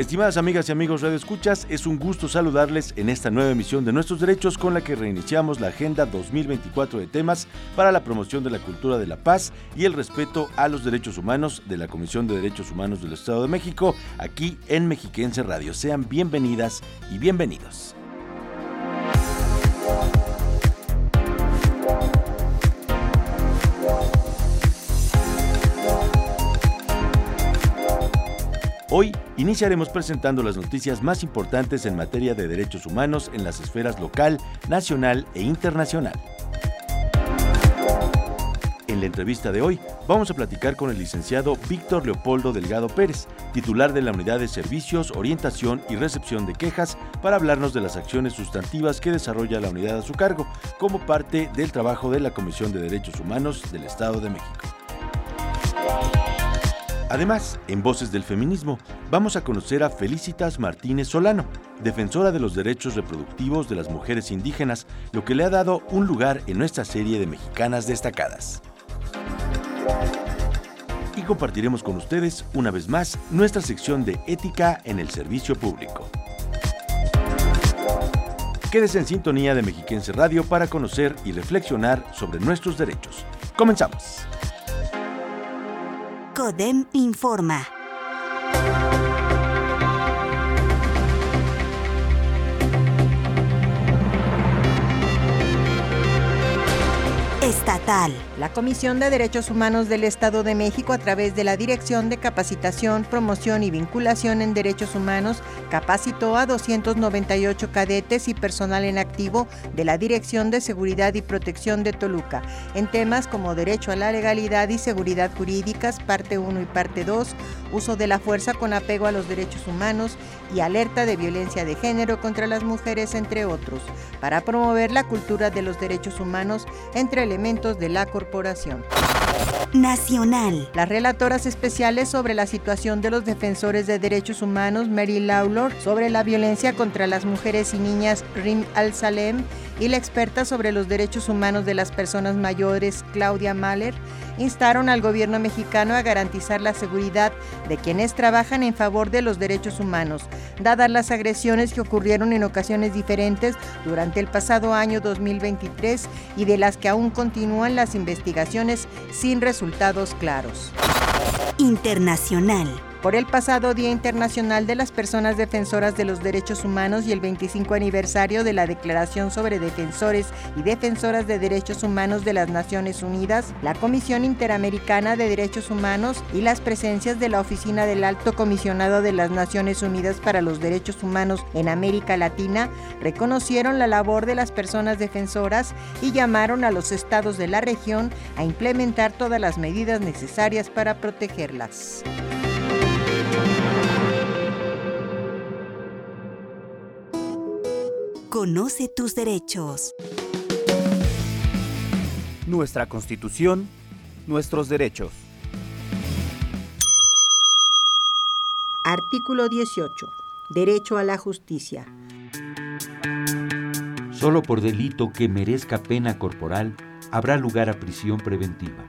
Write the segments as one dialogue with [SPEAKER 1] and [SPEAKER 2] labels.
[SPEAKER 1] Estimadas amigas y amigos Radio Escuchas, es un gusto saludarles en esta nueva emisión de Nuestros Derechos con la que reiniciamos la Agenda 2024 de temas para la promoción de la cultura de la paz y el respeto a los derechos humanos de la Comisión de Derechos Humanos del Estado de México, aquí en Mexiquense Radio. Sean bienvenidas y bienvenidos. Iniciaremos presentando las noticias más importantes en materia de derechos humanos en las esferas local, nacional e internacional. En la entrevista de hoy vamos a platicar con el licenciado Víctor Leopoldo Delgado Pérez, titular de la Unidad de Servicios, Orientación y Recepción de Quejas, para hablarnos de las acciones sustantivas que desarrolla la unidad a su cargo como parte del trabajo de la Comisión de Derechos Humanos del Estado de México. Además, en Voces del Feminismo, vamos a conocer a Felicitas Martínez Solano, defensora de los derechos reproductivos de las mujeres indígenas, lo que le ha dado un lugar en nuestra serie de mexicanas destacadas. Y compartiremos con ustedes, una vez más, nuestra sección de ética en el servicio público. Quédese en sintonía de Mexiquense Radio para conocer y reflexionar sobre nuestros derechos. Comenzamos.
[SPEAKER 2] CODEM informa. Estatal.
[SPEAKER 3] La Comisión de Derechos Humanos del Estado de México, a través de la Dirección de Capacitación, Promoción y Vinculación en Derechos Humanos, capacitó a 298 cadetes y personal en activo de la Dirección de Seguridad y Protección de Toluca en temas como derecho a la legalidad y seguridad jurídicas, parte 1 y parte 2, uso de la fuerza con apego a los derechos humanos y alerta de violencia de género contra las mujeres, entre otros, para promover la cultura de los derechos humanos entre elementos de la corporación.
[SPEAKER 2] Nacional.
[SPEAKER 3] Las relatoras especiales sobre la situación de los defensores de derechos humanos, Mary Lawlor, sobre la violencia contra las mujeres y niñas, Rim Al-Salem, y la experta sobre los derechos humanos de las personas mayores, Claudia Mahler, instaron al gobierno mexicano a garantizar la seguridad de quienes trabajan en favor de los derechos humanos, dadas las agresiones que ocurrieron en ocasiones diferentes durante el pasado año 2023 y de las que aún continúan las investigaciones sin resultados claros.
[SPEAKER 2] Internacional
[SPEAKER 3] por el pasado Día Internacional de las Personas Defensoras de los Derechos Humanos y el 25 aniversario de la Declaración sobre Defensores y Defensoras de Derechos Humanos de las Naciones Unidas, la Comisión Interamericana de Derechos Humanos y las presencias de la Oficina del Alto Comisionado de las Naciones Unidas para los Derechos Humanos en América Latina reconocieron la labor de las personas defensoras y llamaron a los estados de la región a implementar todas las medidas necesarias para protegerlas.
[SPEAKER 2] Conoce tus derechos.
[SPEAKER 4] Nuestra Constitución, nuestros derechos.
[SPEAKER 3] Artículo 18. Derecho a la justicia.
[SPEAKER 5] Solo por delito que merezca pena corporal habrá lugar a prisión preventiva.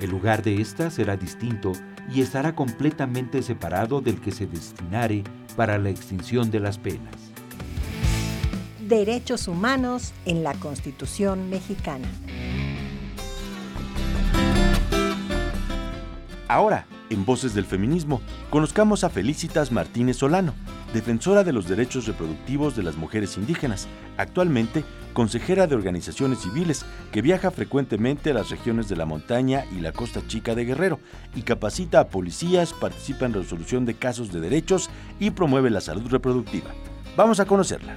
[SPEAKER 5] El lugar de ésta será distinto y estará completamente separado del que se destinare para la extinción de las penas
[SPEAKER 3] derechos humanos en la Constitución mexicana.
[SPEAKER 1] Ahora, en Voces del Feminismo, conozcamos a Felicitas Martínez Solano, defensora de los derechos reproductivos de las mujeres indígenas, actualmente consejera de organizaciones civiles que viaja frecuentemente a las regiones de la montaña y la costa chica de Guerrero y capacita a policías, participa en resolución de casos de derechos y promueve la salud reproductiva. Vamos a conocerla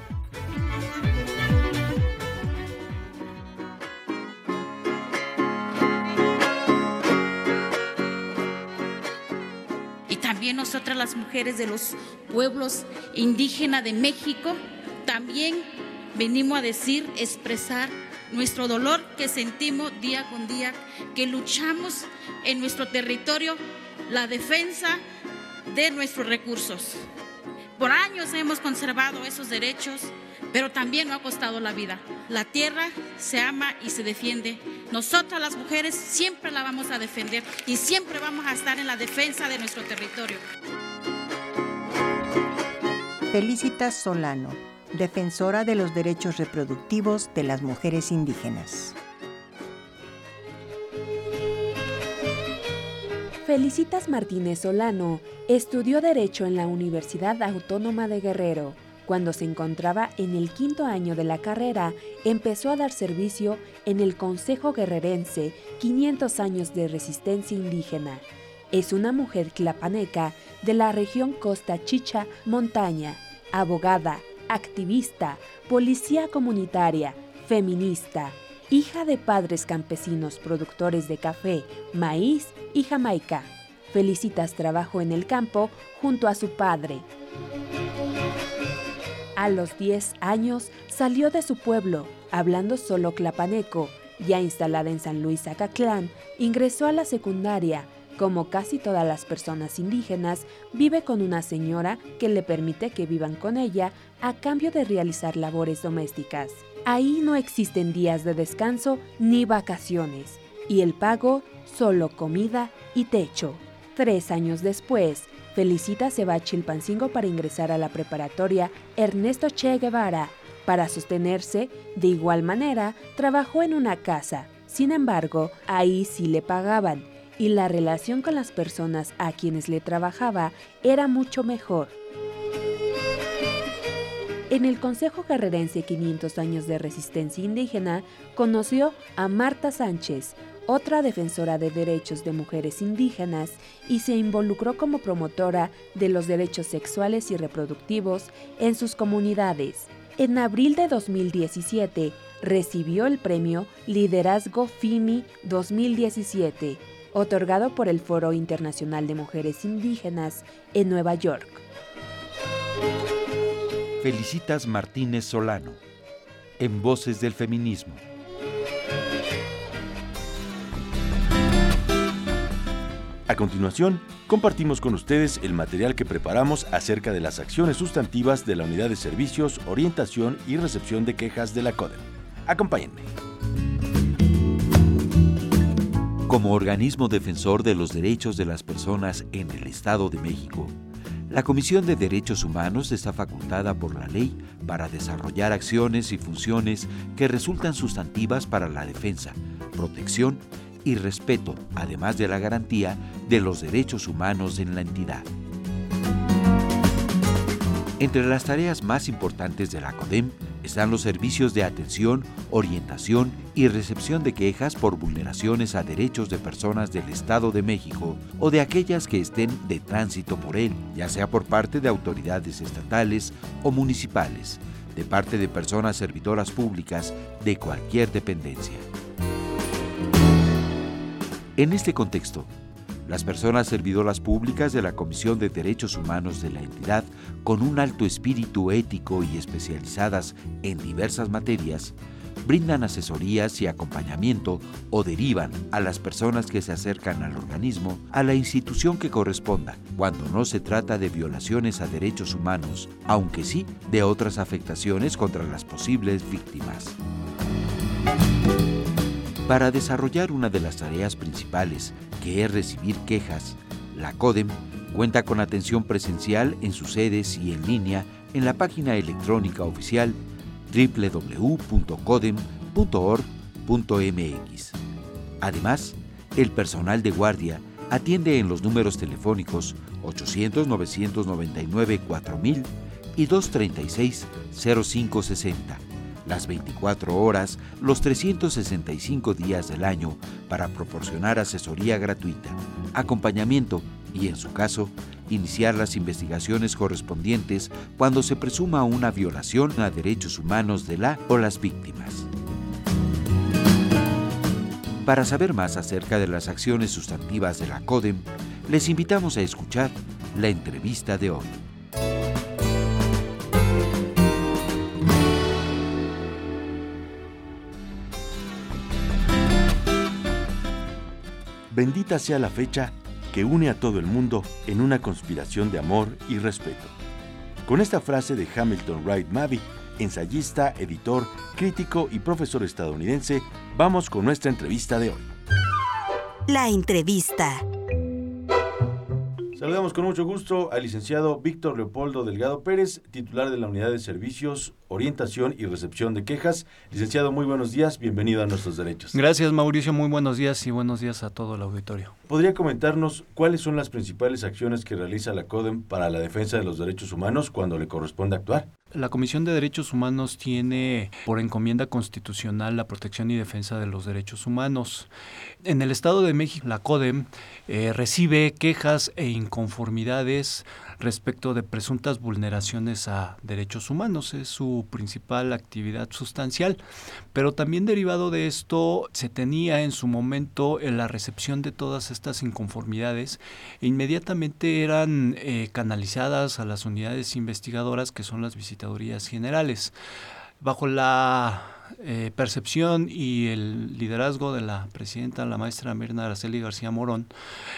[SPEAKER 6] Nosotras las mujeres de los pueblos indígenas de México, también venimos a decir, expresar nuestro dolor que sentimos día con día, que luchamos en nuestro territorio la defensa de nuestros recursos. Por años hemos conservado esos derechos, pero también nos ha costado la vida. La tierra se ama y se defiende. Nosotras las mujeres siempre la vamos a defender y siempre vamos a estar en la defensa de nuestro territorio.
[SPEAKER 3] Felicitas Solano, defensora de los derechos reproductivos de las mujeres indígenas.
[SPEAKER 7] Felicitas Martínez Solano estudió Derecho en la Universidad Autónoma de Guerrero. Cuando se encontraba en el quinto año de la carrera, empezó a dar servicio en el Consejo Guerrerense 500 años de resistencia indígena. Es una mujer clapaneca de la región Costa Chicha Montaña, abogada, activista, policía comunitaria, feminista, hija de padres campesinos productores de café, maíz y jamaica. Felicitas trabajó en el campo junto a su padre. A los 10 años salió de su pueblo, hablando solo clapaneco. Ya instalada en San Luis Acatlán, ingresó a la secundaria. Como casi todas las personas indígenas, vive con una señora que le permite que vivan con ella a cambio de realizar labores domésticas. Ahí no existen días de descanso ni vacaciones, y el pago solo comida y techo. Tres años después, Felicita se va a Chilpancingo para ingresar a la preparatoria Ernesto Che Guevara. Para sostenerse, de igual manera, trabajó en una casa. Sin embargo, ahí sí le pagaban y la relación con las personas a quienes le trabajaba era mucho mejor. En el Consejo Guerrerense 500 años de resistencia indígena, conoció a Marta Sánchez, otra defensora de derechos de mujeres indígenas, y se involucró como promotora de los derechos sexuales y reproductivos en sus comunidades. En abril de 2017 recibió el premio Liderazgo FIMI 2017, otorgado por el Foro Internacional de Mujeres Indígenas en Nueva York.
[SPEAKER 5] Felicitas Martínez Solano, en Voces del Feminismo.
[SPEAKER 1] A continuación, compartimos con ustedes el material que preparamos acerca de las acciones sustantivas de la Unidad de Servicios, Orientación y Recepción de Quejas de la CODEM. Acompáñenme.
[SPEAKER 5] Como organismo defensor de los derechos de las personas en el Estado de México, la Comisión de Derechos Humanos está facultada por la ley para desarrollar acciones y funciones que resultan sustantivas para la defensa, protección y respeto, además de la garantía de los derechos humanos en la entidad. Entre las tareas más importantes de la CODEM están los servicios de atención, orientación y recepción de quejas por vulneraciones a derechos de personas del Estado de México o de aquellas que estén de tránsito por él, ya sea por parte de autoridades estatales o municipales, de parte de personas servidoras públicas de cualquier dependencia. En este contexto, las personas servidoras públicas de la Comisión de Derechos Humanos de la entidad, con un alto espíritu ético y especializadas en diversas materias, brindan asesorías y acompañamiento o derivan a las personas que se acercan al organismo a la institución que corresponda, cuando no se trata de violaciones a derechos humanos, aunque sí de otras afectaciones contra las posibles víctimas. Para desarrollar una de las tareas principales, que es recibir quejas, la CODEM cuenta con atención presencial en sus sedes y en línea en la página electrónica oficial www.codem.org.mx. Además, el personal de guardia atiende en los números telefónicos 800-999-4000 y 236-0560 las 24 horas, los 365 días del año para proporcionar asesoría gratuita, acompañamiento y, en su caso, iniciar las investigaciones correspondientes cuando se presuma una violación a derechos humanos de la o las víctimas. Para saber más acerca de las acciones sustantivas de la CODEM, les invitamos a escuchar la entrevista de hoy.
[SPEAKER 1] Bendita sea la fecha que une a todo el mundo en una conspiración de amor y respeto. Con esta frase de Hamilton Wright Mavie, ensayista, editor, crítico y profesor estadounidense, vamos con nuestra entrevista de hoy.
[SPEAKER 2] La entrevista.
[SPEAKER 1] Saludamos con mucho gusto al licenciado Víctor Leopoldo Delgado Pérez, titular de la Unidad de Servicios, Orientación y Recepción de Quejas. Licenciado, muy buenos días, bienvenido a Nuestros Derechos.
[SPEAKER 8] Gracias Mauricio, muy buenos días y buenos días a todo el auditorio.
[SPEAKER 1] ¿Podría comentarnos cuáles son las principales acciones que realiza la CODEM para la defensa de los derechos humanos cuando le corresponde actuar?
[SPEAKER 8] La Comisión de Derechos Humanos tiene por encomienda constitucional la protección y defensa de los derechos humanos. En el Estado de México, la CODEM eh, recibe quejas e inconformidades respecto de presuntas vulneraciones a derechos humanos. Es su principal actividad sustancial. Pero también derivado de esto se tenía en su momento en la recepción de todas estas inconformidades e inmediatamente eran eh, canalizadas a las unidades investigadoras que son las visitadorías generales. Bajo la eh, percepción y el liderazgo de la presidenta, la maestra Mirna Araceli García Morón,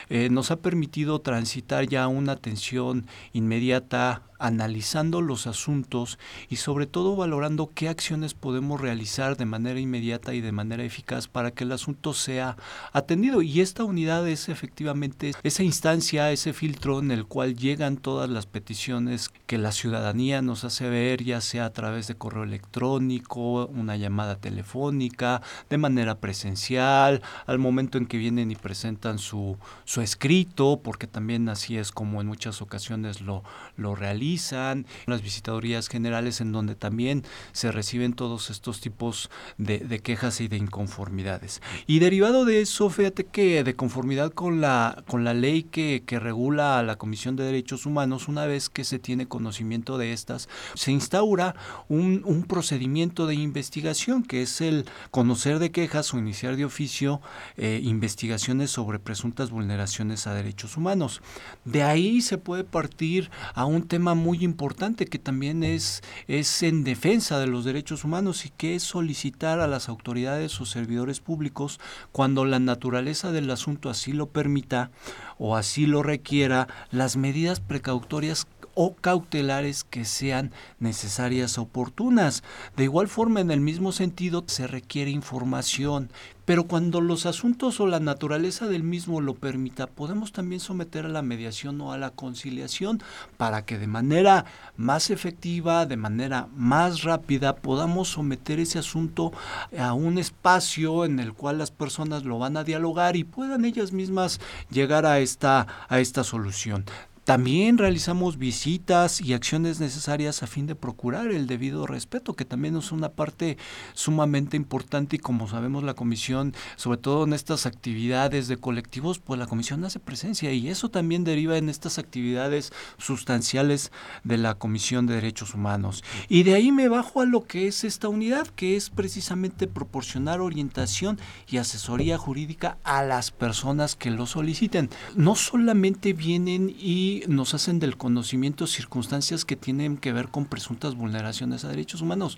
[SPEAKER 8] eh, nos ha permitido transitar ya una atención inmediata analizando los asuntos y sobre todo valorando qué acciones podemos realizar de manera inmediata y de manera eficaz para que el asunto sea atendido. Y esta unidad es efectivamente esa instancia, ese filtro en el cual llegan todas las peticiones que la ciudadanía nos hace ver, ya sea a través de correo electrónico, una llamada telefónica, de manera presencial, al momento en que vienen y presentan su, su escrito, porque también así es como en muchas ocasiones lo, lo realizan las visitadorías generales en donde también se reciben todos estos tipos de, quejas y de inconformidades. Y derivado de eso, fíjate que de conformidad con la, con la ley que, que regula a la Comisión de Derechos Humanos, una vez que se tiene conocimiento de estas, se instaura un, un procedimiento de investigación que es el conocer de quejas o iniciar de oficio eh, investigaciones sobre presuntas vulneraciones a derechos humanos. De ahí se puede partir a un tema muy importante que también es, es en defensa de los derechos humanos y que es solicitar a las autoridades o servidores públicos cuando la naturaleza del asunto así lo permita o así lo requiera las medidas precautorias o cautelares que sean necesarias oportunas. De igual forma, en el mismo sentido, se requiere información, pero cuando los asuntos o la naturaleza del mismo lo permita, podemos también someter a la mediación o a la conciliación para que de manera más efectiva, de manera más rápida, podamos someter ese asunto a un espacio en el cual las personas lo van a dialogar y puedan ellas mismas llegar a esta, a esta solución. También realizamos visitas y acciones necesarias a fin de procurar el debido respeto, que también es una parte sumamente importante y como sabemos la comisión, sobre todo en estas actividades de colectivos, pues la comisión hace presencia y eso también deriva en estas actividades sustanciales de la Comisión de Derechos Humanos. Y de ahí me bajo a lo que es esta unidad, que es precisamente proporcionar orientación y asesoría jurídica a las personas que lo soliciten. No solamente vienen y nos hacen del conocimiento circunstancias que tienen que ver con presuntas vulneraciones a derechos humanos.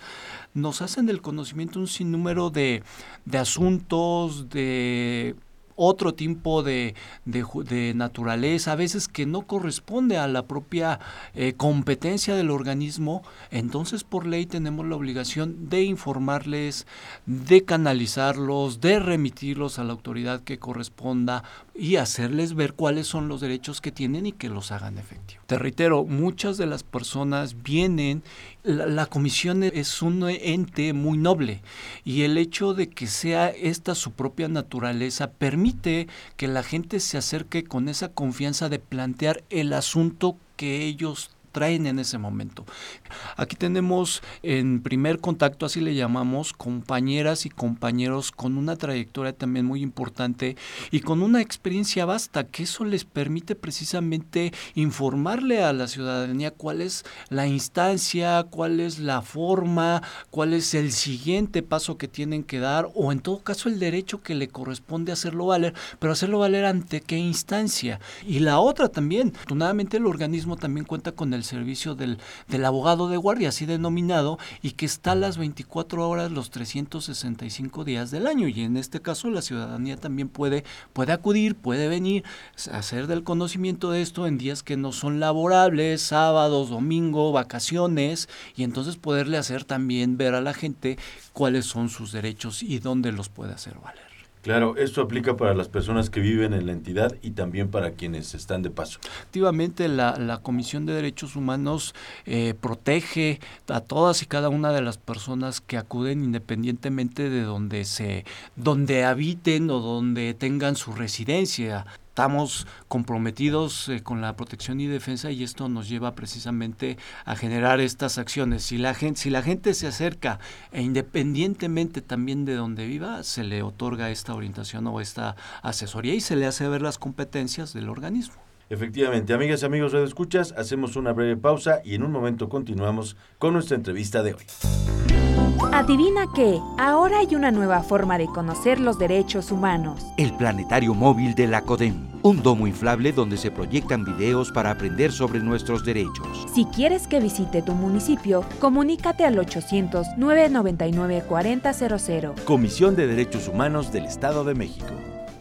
[SPEAKER 8] Nos hacen del conocimiento un sinnúmero de, de asuntos, de otro tipo de, de, naturaleza, a veces que no corresponde a la propia eh, competencia del organismo, entonces por ley tenemos la obligación de informarles, de canalizarlos, de remitirlos a la autoridad que corresponda y hacerles ver cuáles son los derechos que tienen y que los hagan efectivos. Te reitero, muchas de las personas vienen, la, comisión es un ente muy noble y el hecho de que sea esta su propia naturaleza permite que la gente se acerque con esa confianza de plantear el asunto que ellos traen en ese momento. Aquí tenemos en primer contacto, así le llamamos, compañeras y compañeros con una trayectoria también muy importante y con una experiencia vasta, que eso les permite precisamente informarle a la ciudadanía cuál es la instancia, cuál es la forma, cuál es el siguiente paso que tienen que dar o en todo caso el derecho que le corresponde hacerlo valer, pero hacerlo valer ante qué instancia. Y la otra también, afortunadamente el organismo también cuenta con el servicio del, del abogado de guardia, así denominado, y que está las 24 horas los 365 días del año. Y en este caso la ciudadanía también puede, puede acudir, puede venir, hacer del conocimiento de esto en días que no son laborables, sábados, domingo, vacaciones, y entonces poderle hacer también ver a la gente cuáles son sus derechos y dónde los puede hacer valer.
[SPEAKER 1] Claro, esto aplica para las personas que viven en la entidad y también para quienes están de paso.
[SPEAKER 8] Efectivamente, la, la Comisión de Derechos Humanos eh, protege a todas y cada una de las personas que acuden independientemente de donde se, donde habiten o donde tengan su residencia estamos comprometidos eh, con la protección y defensa y esto nos lleva precisamente a generar estas acciones. Si la gente, si la gente se acerca e independientemente también de donde viva, se le otorga esta orientación o esta asesoría y se le hace ver las competencias del organismo.
[SPEAKER 1] Efectivamente, amigas y amigos de escuchas, hacemos una breve pausa y en un momento continuamos con nuestra entrevista de hoy.
[SPEAKER 7] Adivina qué, ahora hay una nueva forma de conocer los derechos humanos.
[SPEAKER 5] El planetario móvil de la CODEM, un domo inflable donde se proyectan videos para aprender sobre nuestros derechos.
[SPEAKER 7] Si quieres que visite tu municipio, comunícate al 800-999-4000.
[SPEAKER 1] Comisión de Derechos Humanos del Estado de México.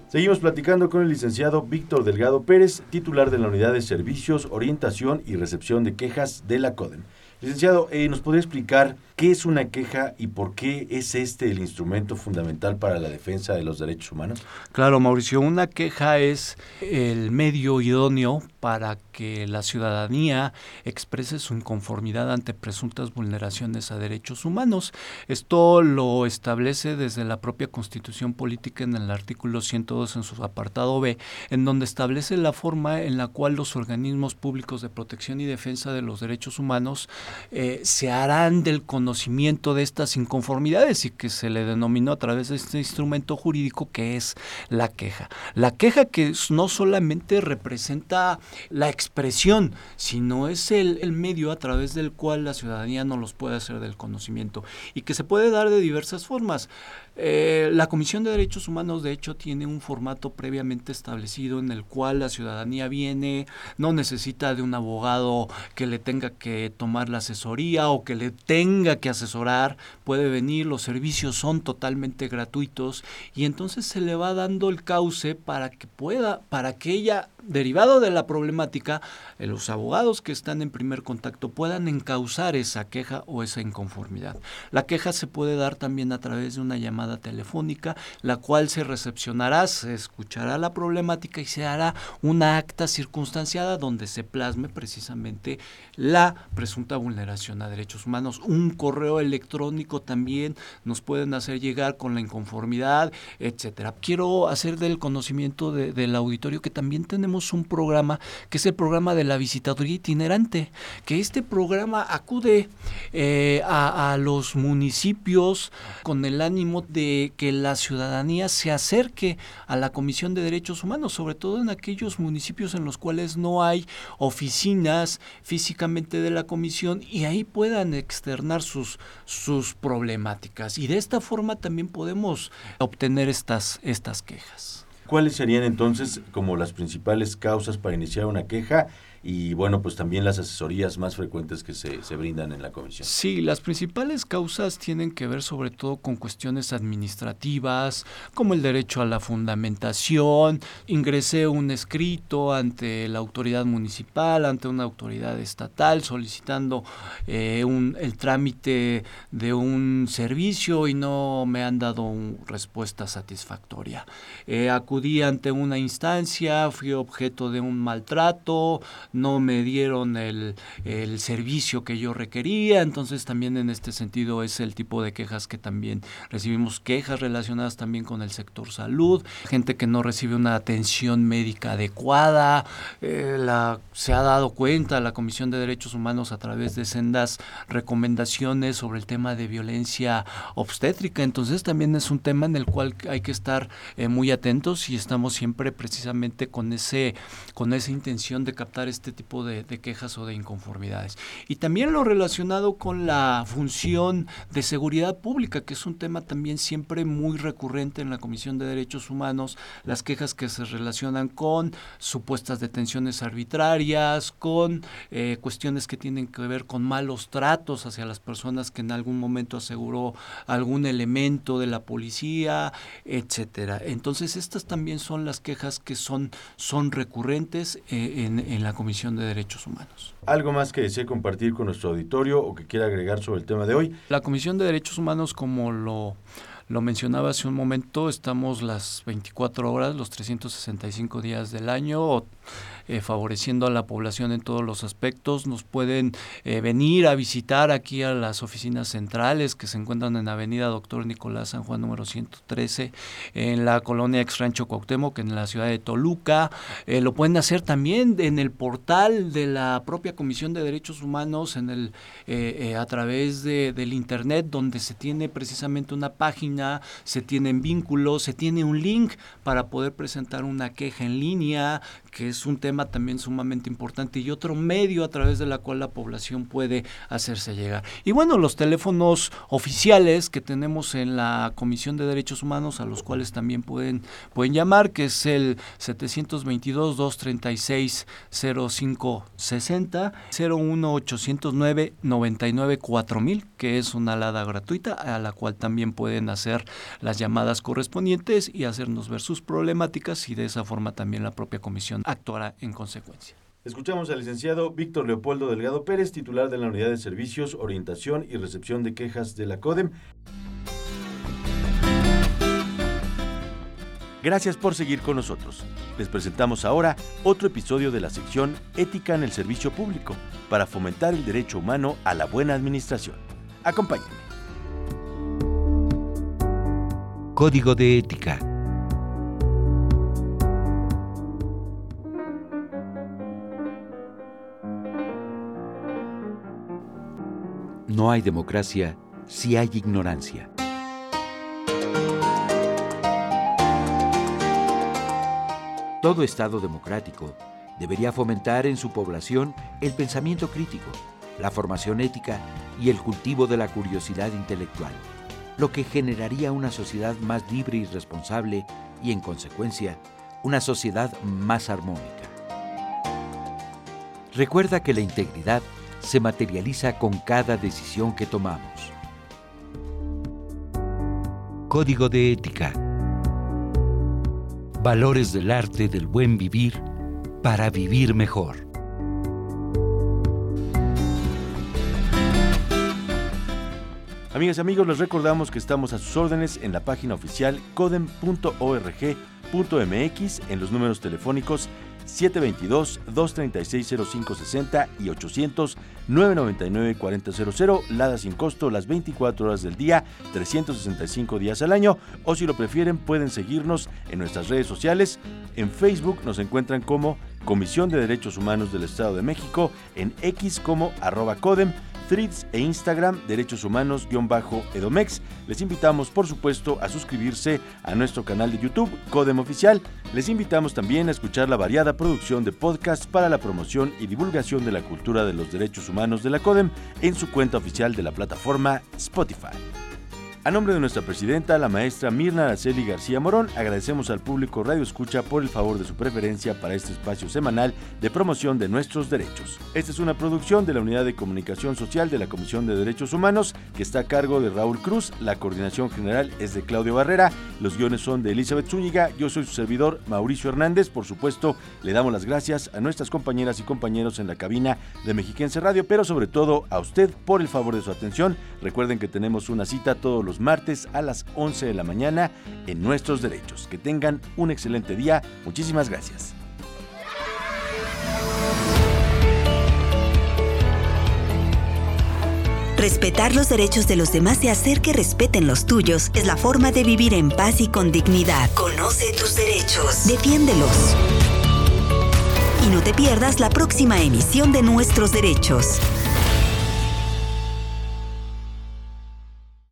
[SPEAKER 1] Seguimos platicando con el licenciado Víctor Delgado Pérez, titular de la Unidad de Servicios, Orientación y Recepción de Quejas de la CODEM. Licenciado, eh, ¿nos podría explicar qué es una queja y por qué es este el instrumento fundamental para la defensa de los derechos humanos?
[SPEAKER 8] Claro, Mauricio, una queja es el medio idóneo para que la ciudadanía exprese su inconformidad ante presuntas vulneraciones a derechos humanos. Esto lo establece desde la propia Constitución Política en el artículo 102 en su apartado B, en donde establece la forma en la cual los organismos públicos de protección y defensa de los derechos humanos eh, se harán del conocimiento de estas inconformidades y que se le denominó a través de este instrumento jurídico que es la queja. La queja que no solamente representa la expresión, sino es el, el medio a través del cual la ciudadanía no los puede hacer del conocimiento y que se puede dar de diversas formas. Eh, la Comisión de Derechos Humanos, de hecho, tiene un formato previamente establecido en el cual la ciudadanía viene, no necesita de un abogado que le tenga que tomar la asesoría o que le tenga que asesorar, puede venir, los servicios son totalmente gratuitos y entonces se le va dando el cauce para que pueda, para que ella derivado de la problemática, eh, los abogados que están en primer contacto puedan encauzar esa queja o esa inconformidad. La queja se puede dar también a través de una llamada telefónica, la cual se recepcionará, se escuchará la problemática y se hará una acta circunstanciada donde se plasme precisamente la presunta vulneración a derechos humanos. Un correo electrónico también nos pueden hacer llegar con la inconformidad, etcétera. Quiero hacer del conocimiento del auditorio que también tenemos un programa que es el programa de la visitaduría itinerante, que este programa acude eh, a, a los municipios con el ánimo de que la ciudadanía se acerque a la Comisión de Derechos Humanos, sobre todo en aquellos municipios en los cuales no hay oficinas físicamente de la comisión y ahí puedan externar sus, sus problemáticas. Y de esta forma también podemos obtener estas, estas quejas.
[SPEAKER 1] ¿Cuáles serían entonces como las principales causas para iniciar una queja y bueno, pues también las asesorías más frecuentes que se, se, brindan en la comisión.
[SPEAKER 8] Sí, las principales causas tienen que ver sobre todo con cuestiones administrativas, como el derecho a la fundamentación, ingresé un escrito ante la autoridad municipal, ante una autoridad estatal, solicitando eh, un, el trámite de un servicio y no me han dado una respuesta satisfactoria. Eh, acudí ante una instancia, fui objeto de un maltrato, no me dieron el, el servicio que yo requería, entonces también en este sentido es el tipo de quejas que también recibimos, quejas relacionadas también con el sector salud, gente que no recibe una atención médica adecuada, eh, la, se ha dado cuenta la Comisión de Derechos Humanos a través de sendas recomendaciones sobre el tema de violencia obstétrica, entonces también es un tema en el cual hay que estar eh, muy atentos y estamos siempre precisamente con ese con esa intención de captar este tipo de, de quejas o de inconformidades. Y también lo relacionado con la función de seguridad pública, que es un tema también siempre muy recurrente en la Comisión de Derechos Humanos, las quejas que se relacionan con supuestas detenciones arbitrarias, con eh, cuestiones que tienen que ver con malos tratos hacia las personas que en algún momento aseguró algún elemento de la policía, etcétera. Entonces estas también son las quejas que son, son recurrentes eh, en, en la Comisión de Derechos Humanos.
[SPEAKER 1] ¿Algo más que desee compartir con nuestro auditorio o que quiera agregar sobre el tema de hoy?
[SPEAKER 8] La Comisión de Derechos Humanos, como lo lo mencionaba hace un momento, estamos las 24 horas, los 365 días del año eh, favoreciendo a la población en todos los aspectos. Nos pueden eh, venir a visitar aquí a las oficinas centrales que se encuentran en Avenida Doctor Nicolás San Juan número 113, en la colonia Ex Rancho Cuauhtémoc, en la ciudad de Toluca. Eh, lo pueden hacer también en el portal de la propia Comisión de Derechos Humanos, en el a través de, del internet, donde se tiene precisamente una página, se tienen vínculos, se tiene un link para poder presentar una queja en línea, que es un tema también sumamente importante y otro medio a través de la cual la población puede hacerse llegar. Y bueno, los teléfonos oficiales que tenemos en la Comisión de Derechos Humanos, a los cuales también pueden, pueden llamar, que es el 722-236-0560, 01809-994000, que es una alada gratuita a la cual también pueden hacer las llamadas correspondientes y hacernos ver sus problemáticas y de esa forma también la propia comisión actuará en consecuencia.
[SPEAKER 1] Escuchamos al licenciado Víctor Leopoldo Delgado Pérez, titular de la Unidad de Servicios, Orientación y Recepción de Quejas de la CODEM. Gracias por seguir con nosotros. Les presentamos ahora otro episodio de la sección Ética en el Servicio Público para fomentar el derecho humano a la buena administración. Acompáñenme.
[SPEAKER 5] Código de Ética. No hay democracia si hay ignorancia. Todo Estado democrático debería fomentar en su población el pensamiento crítico, la formación ética y el cultivo de la curiosidad intelectual, lo que generaría una sociedad más libre y responsable y, en consecuencia, una sociedad más armónica. Recuerda que la integridad se materializa con cada decisión que tomamos. Código de Ética. Valores del arte del buen vivir para vivir mejor.
[SPEAKER 1] Amigas y amigos, les recordamos que estamos a sus órdenes en la página oficial codem.org.mx en los números telefónicos 722-236-0560 y 800-999-4000, Lada sin costo las 24 horas del día, 365 días al año, o si lo prefieren pueden seguirnos en nuestras redes sociales. En Facebook nos encuentran como Comisión de Derechos Humanos del Estado de México, en X como arroba codem, Threads e Instagram Derechos Humanos-Edomex. Les invitamos, por supuesto, a suscribirse a nuestro canal de YouTube, Codem Oficial. Les invitamos también a escuchar la variada producción de podcasts para la promoción y divulgación de la cultura de los derechos humanos de la Codem en su cuenta oficial de la plataforma Spotify. A nombre de nuestra presidenta, la maestra Mirna Araceli García Morón, agradecemos al público Radio Escucha por el favor de su preferencia para este espacio semanal de promoción de nuestros derechos. Esta es una producción de la Unidad de Comunicación Social de la Comisión de Derechos Humanos, que está a cargo de Raúl Cruz, la coordinación general es de Claudio Barrera, los guiones son de Elizabeth Zúñiga, yo soy su servidor Mauricio Hernández, por supuesto, le damos las gracias a nuestras compañeras y compañeros en la cabina de Mexiquense Radio, pero sobre todo a usted por el favor de su atención. Recuerden que tenemos una cita todos martes a las 11 de la mañana en Nuestros Derechos. Que tengan un excelente día. Muchísimas gracias.
[SPEAKER 2] Respetar los derechos de los demás y hacer que respeten los tuyos es la forma de vivir en paz y con dignidad. Conoce tus derechos. Defiéndelos. Y no te pierdas la próxima emisión de Nuestros Derechos.